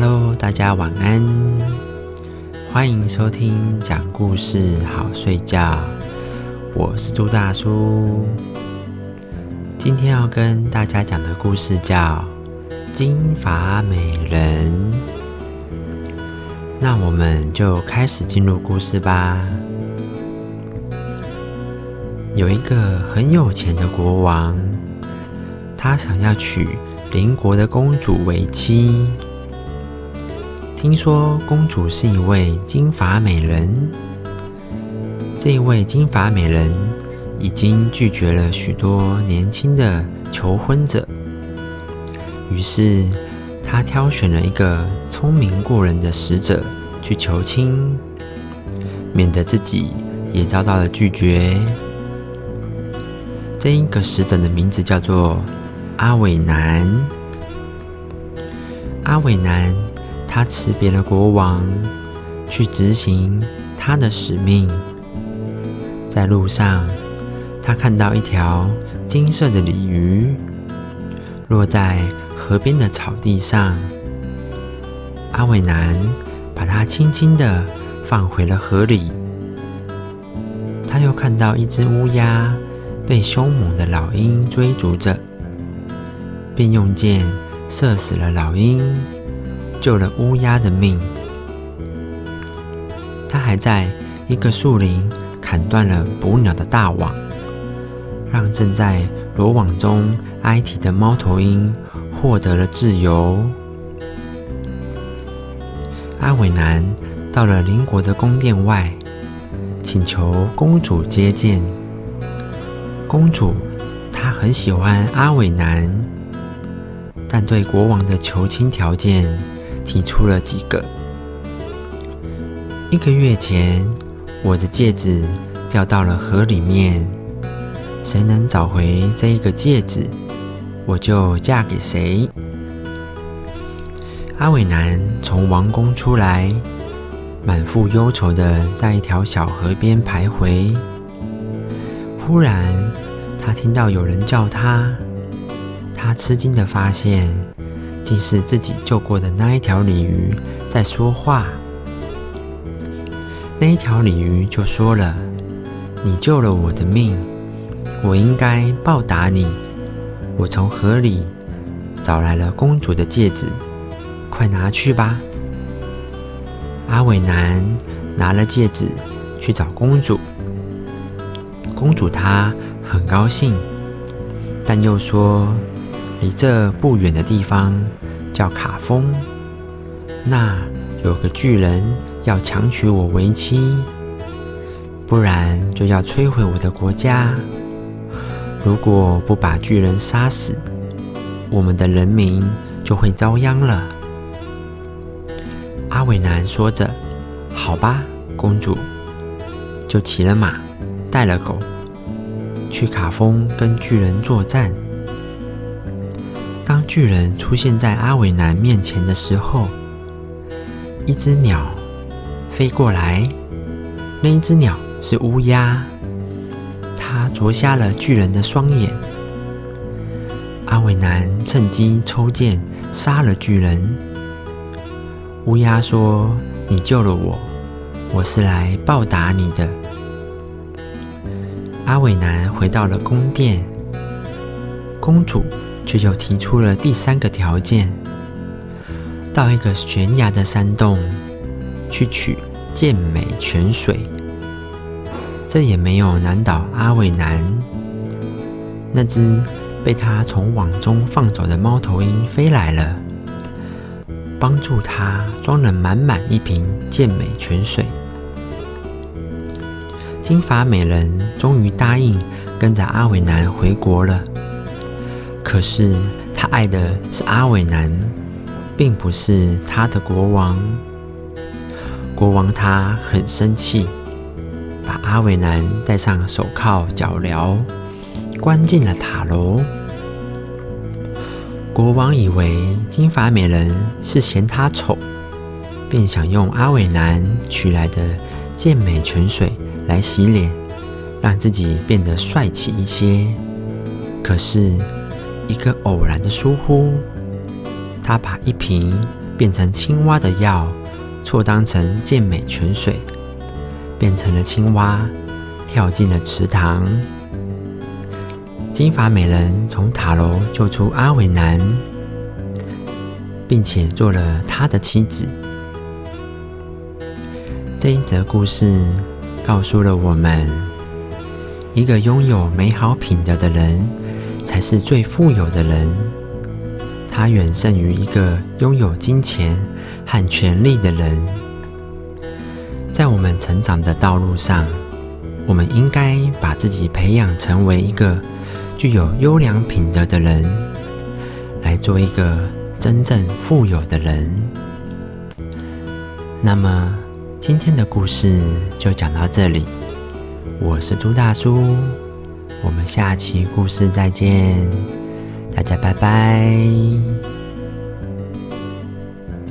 Hello，大家晚安，欢迎收听讲故事好睡觉。我是朱大叔，今天要跟大家讲的故事叫《金发美人》。那我们就开始进入故事吧。有一个很有钱的国王，他想要娶邻国的公主为妻。听说公主是一位金发美人，这一位金发美人已经拒绝了许多年轻的求婚者，于是她挑选了一个聪明过人的使者去求亲，免得自己也遭到了拒绝。这一个使者的名字叫做阿伟南。阿伟南，他辞别了国王，去执行他的使命。在路上，他看到一条金色的鲤鱼落在河边的草地上。阿伟南把它轻轻的放回了河里。他又看到一只乌鸦。被凶猛的老鹰追逐着，便用箭射死了老鹰，救了乌鸦的命。他还在一个树林砍断了捕鸟的大网，让正在罗网中哀啼的猫头鹰获得了自由。阿伟南到了邻国的宫殿外，请求公主接见。公主，她很喜欢阿伟南，但对国王的求亲条件提出了几个。一个月前，我的戒指掉到了河里面，谁能找回这一个戒指，我就嫁给谁。阿伟南从王宫出来，满腹忧愁的在一条小河边徘徊。忽然，他听到有人叫他，他吃惊的发现，竟是自己救过的那一条鲤鱼在说话。那一条鲤鱼就说了：“你救了我的命，我应该报答你。我从河里找来了公主的戒指，快拿去吧。”阿伟南拿了戒指去找公主。公主她很高兴，但又说，离这不远的地方叫卡峰，那有个巨人要强娶我为妻，不然就要摧毁我的国家。如果不把巨人杀死，我们的人民就会遭殃了。阿伟南说着：“好吧，公主。”就骑了马。带了狗去卡峰跟巨人作战。巨人出现在阿伟男面前的时候，一只鸟飞过来，那一只鸟是乌鸦，它啄瞎了巨人的双眼。阿伟男趁机抽剑杀了巨人。乌鸦说：“你救了我，我是来报答你的。”阿伟男回到了宫殿，公主却又提出了第三个条件：到一个悬崖的山洞去取健美泉水。这也没有难倒阿伟南。那只被他从网中放走的猫头鹰飞来了，帮助他装了满满一瓶健美泉水。金发美人终于答应跟着阿伟南回国了。可是他爱的是阿伟南，并不是他的国王。国王他很生气，把阿伟南戴上手铐脚镣，关进了塔楼。国王以为金发美人是嫌他丑，便想用阿伟南取来的健美泉水。来洗脸，让自己变得帅气一些。可是，一个偶然的疏忽，他把一瓶变成青蛙的药错当成健美泉水，变成了青蛙，跳进了池塘。金发美人从塔楼救出阿伟男，并且做了他的妻子。这一则故事告诉了我们：一个拥有美好品德的人，才是最富有的人。他远胜于一个拥有金钱和权力的人。在我们成长的道路上，我们应该把自己培养成为一个具有优良品德的人，来做一个真正富有的人。那么，今天的故事就讲到这里。我是朱大叔，我们下期故事再见。大家拜拜。